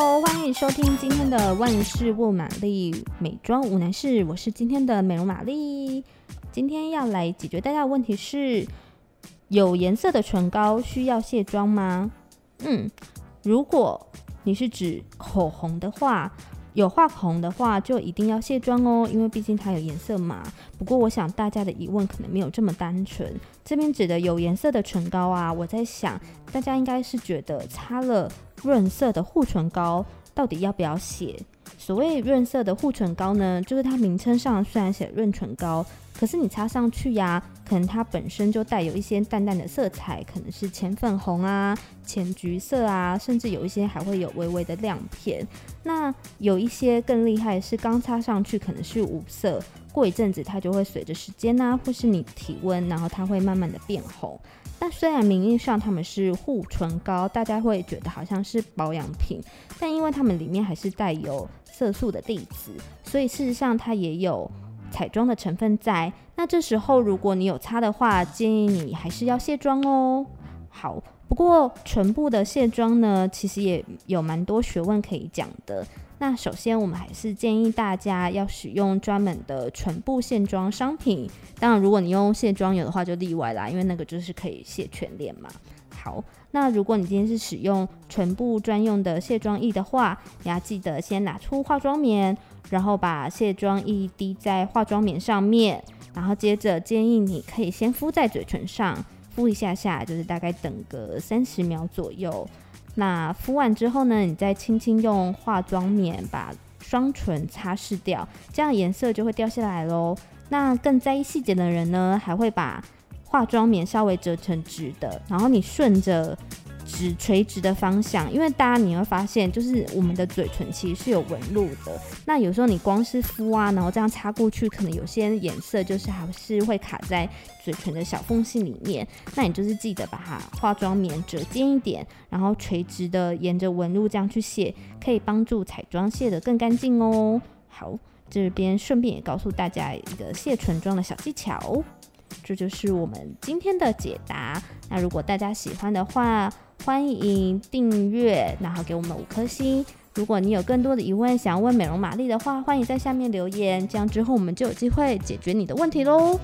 欢迎收听今天的万事问玛丽美妆无难事，我是今天的美容玛丽。今天要来解决大家的问题是：有颜色的唇膏需要卸妆吗？嗯，如果你是指口红的话。有画口红的话，就一定要卸妆哦，因为毕竟它有颜色嘛。不过，我想大家的疑问可能没有这么单纯。这边指的有颜色的唇膏啊，我在想，大家应该是觉得擦了润色的护唇膏，到底要不要卸？所谓润色的护唇膏呢，就是它名称上虽然写润唇膏，可是你擦上去呀，可能它本身就带有一些淡淡的色彩，可能是浅粉红啊、浅橘色啊，甚至有一些还会有微微的亮片。那有一些更厉害是，刚擦上去可能是无色，过一阵子它就会随着时间啊，或是你体温，然后它会慢慢的变红。那虽然名义上他们是护唇膏，大家会觉得好像是保养品，但因为它们里面还是带有色素的粒子，所以事实上它也有彩妆的成分在。那这时候如果你有擦的话，建议你还是要卸妆哦。好，不过唇部的卸妆呢，其实也有蛮多学问可以讲的。那首先，我们还是建议大家要使用专门的唇部卸妆商品。当然，如果你用卸妆油的话，就例外啦，因为那个就是可以卸全脸嘛。好，那如果你今天是使用唇部专用的卸妆液的话，你要记得先拿出化妆棉，然后把卸妆液滴在化妆棉上面，然后接着建议你可以先敷在嘴唇上，敷一下下，就是大概等个三十秒左右。那敷完之后呢，你再轻轻用化妆棉把双唇擦拭掉，这样颜色就会掉下来喽。那更在意细节的人呢，还会把化妆棉稍微折成直的，然后你顺着。直垂直的方向，因为大家你会发现，就是我们的嘴唇其实是有纹路的。那有时候你光是敷啊，然后这样擦过去，可能有些颜色就是还是会卡在嘴唇的小缝隙里面。那你就是记得把它化妆棉折尖一点，然后垂直的沿着纹路这样去卸，可以帮助彩妆卸得更干净哦。好，这边顺便也告诉大家一个卸唇妆的小技巧。这就是我们今天的解答。那如果大家喜欢的话，欢迎订阅，然后给我们五颗星。如果你有更多的疑问想要问美容玛丽的话，欢迎在下面留言，这样之后我们就有机会解决你的问题喽。